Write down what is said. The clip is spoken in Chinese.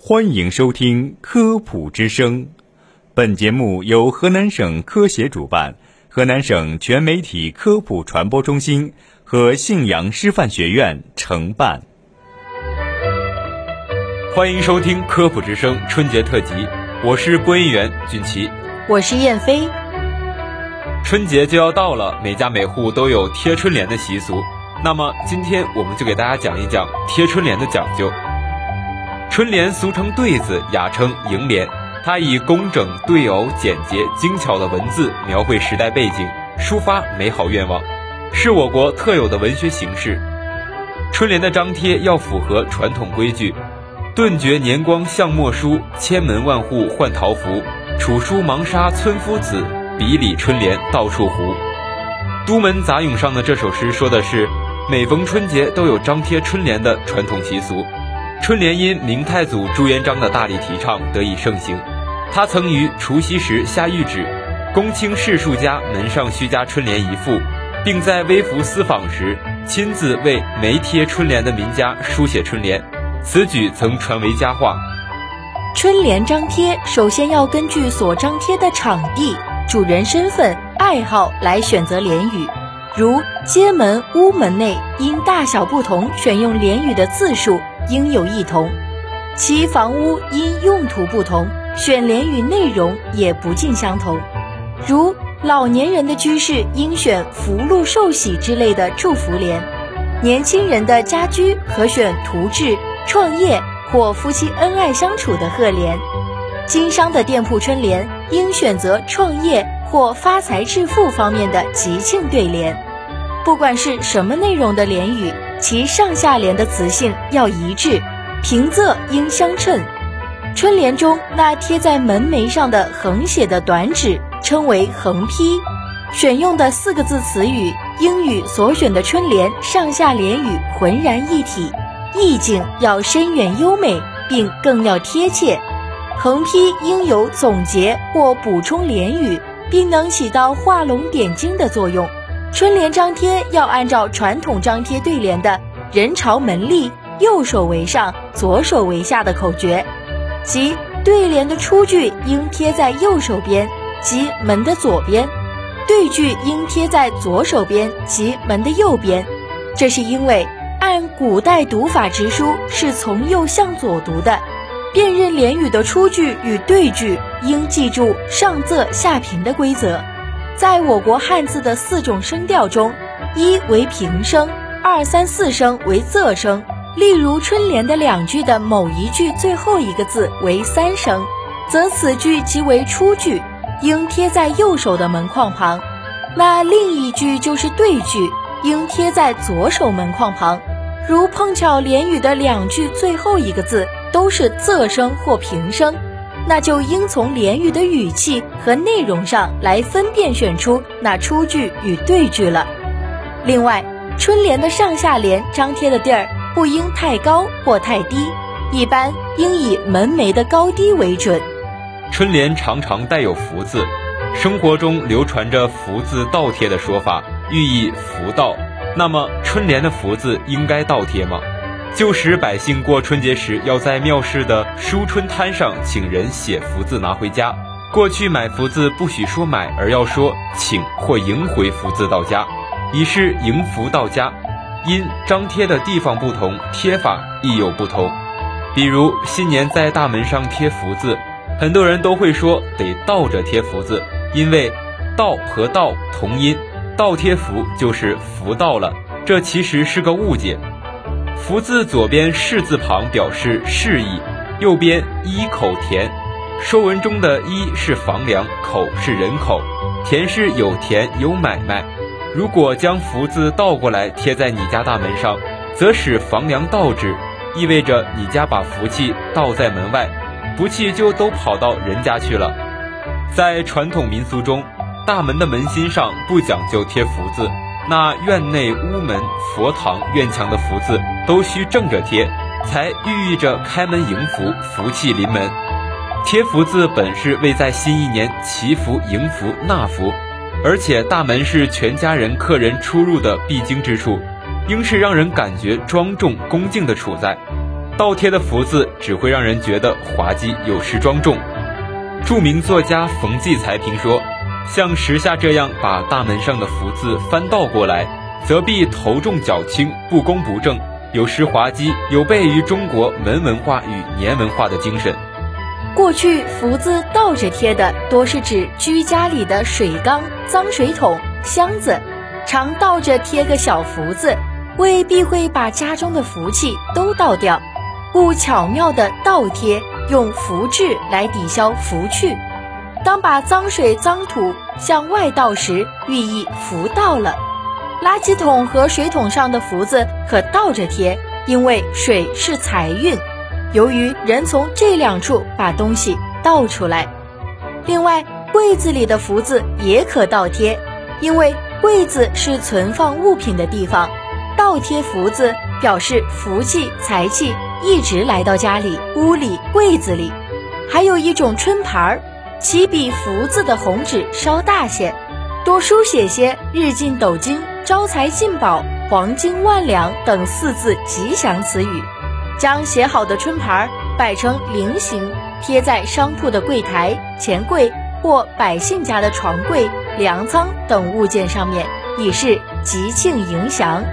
欢迎收听《科普之声》，本节目由河南省科协主办，河南省全媒体科普传播中心和信阳师范学院承办。欢迎收听《科普之声》春节特辑，我是播音员俊奇，我是燕飞。春节就要到了，每家每户都有贴春联的习俗。那么今天我们就给大家讲一讲贴春联的讲究。春联俗称对子，雅称楹联。它以工整、对偶、简洁、精巧的文字描绘时代背景，抒发美好愿望，是我国特有的文学形式。春联的张贴要符合传统规矩：顿觉年光向墨书，千门万户换桃符。楚书忙杀村夫子，笔里春联到处糊。都门杂咏上的这首诗说的是，每逢春节都有张贴春联的传统习俗。春联因明太祖朱元璋的大力提倡得以盛行。他曾于除夕时下谕旨，公卿士庶家门上须加春联一副，并在微服私访时亲自为没贴春联的民家书写春联。此举曾传为佳话。春联张贴首先要根据所张贴的场地、主人身份、爱好来选择联语，如街门、屋门内因大小不同，选用联语的字数。应有异同，其房屋因用途不同，选联语内容也不尽相同。如老年人的居室应选福禄寿喜之类的祝福联，年轻人的家居可选图志、创业或夫妻恩爱相处的贺联。经商的店铺春联应选择创业或发财致富方面的吉庆对联。不管是什么内容的联语。其上下联的词性要一致，平仄应相称。春联中那贴在门楣上的横写的短纸称为横批，选用的四个字词语应与所选的春联上下联语浑然一体，意境要深远优美，并更要贴切。横批应有总结或补充联语，并能起到画龙点睛的作用。春联张贴要按照传统张贴对联的“人朝门立，右手为上，左手为下”的口诀，即对联的出句应贴在右手边，即门的左边；对句应贴在左手边，即门的右边。这是因为按古代读法直书是从右向左读的，辨认联语的出句与对句，应记住上仄下平的规则。在我国汉字的四种声调中，一为平声，二三四声为仄声。例如春联的两句的某一句最后一个字为三声，则此句即为出句，应贴在右手的门框旁；那另一句就是对句，应贴在左手门框旁。如碰巧联语的两句最后一个字都是仄声或平声。那就应从联语的语气和内容上来分辨选出那出句与对句了。另外，春联的上下联张贴的地儿不应太高或太低，一般应以门楣的高低为准。春联常常带有福字，生活中流传着福字倒贴的说法，寓意福到。那么，春联的福字应该倒贴吗？旧时百姓过春节时，要在庙市的书春摊上请人写福字拿回家。过去买福字不许说买，而要说请或迎回福字到家，以示迎福到家。因张贴的地方不同，贴法亦有不同。比如新年在大门上贴福字，很多人都会说得倒着贴福字，因为倒和倒同音，倒贴福就是福到了。这其实是个误解。福字左边士字旁表示示意，右边一口田。说文中的“一”是房梁，口是人口，田是有田有买卖。如果将福字倒过来贴在你家大门上，则使房梁倒置，意味着你家把福气倒在门外，福气就都跑到人家去了。在传统民俗中，大门的门心上不讲究贴福字。那院内、屋门、佛堂、院墙的福字都需正着贴，才寓意着开门迎福、福气临门。贴福字本是为在新一年祈福、迎福、纳福，而且大门是全家人、客人出入的必经之处，应是让人感觉庄重恭敬的处在。倒贴的福字只会让人觉得滑稽有失庄重。著名作家冯骥才评说：“像时下这样把大门上的福字翻倒过来，则必头重脚轻，不公不正，有失滑稽，有悖于中国门文化与年文化的精神。”过去福字倒着贴的，多是指居家里的水缸、脏水桶、箱子，常倒着贴个小福字，未必会把家中的福气都倒掉，故巧妙的倒贴。用福字来抵消福去，当把脏水脏土向外倒时，寓意福到了。垃圾桶和水桶上的福字可倒着贴，因为水是财运。由于人从这两处把东西倒出来。另外，柜子里的福字也可倒贴，因为柜子是存放物品的地方，倒贴福字表示福气财气。一直来到家里、屋里、柜子里，还有一种春牌儿，其比福字的红纸稍大些，多书写些“日进斗金”“招财进宝”“黄金万两”等四字吉祥词语。将写好的春牌摆成菱形，贴在商铺的柜台、钱柜或百姓家的床柜、粮仓等物件上面，以示吉庆迎祥。